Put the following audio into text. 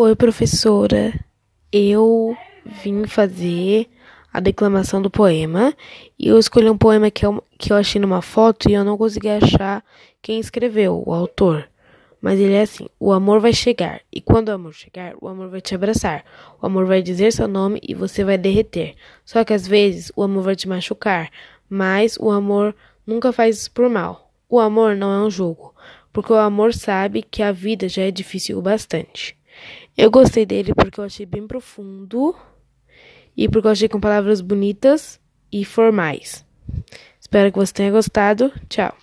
Oi, professora. Eu vim fazer a declamação do poema e eu escolhi um poema que eu, que eu achei numa foto e eu não consegui achar quem escreveu, o autor. Mas ele é assim: o amor vai chegar, e quando o amor chegar, o amor vai te abraçar. O amor vai dizer seu nome e você vai derreter. Só que às vezes o amor vai te machucar, mas o amor nunca faz isso por mal. O amor não é um jogo, porque o amor sabe que a vida já é difícil o bastante. Eu gostei dele porque eu achei bem profundo e porque eu achei com palavras bonitas e formais. Espero que você tenha gostado. Tchau.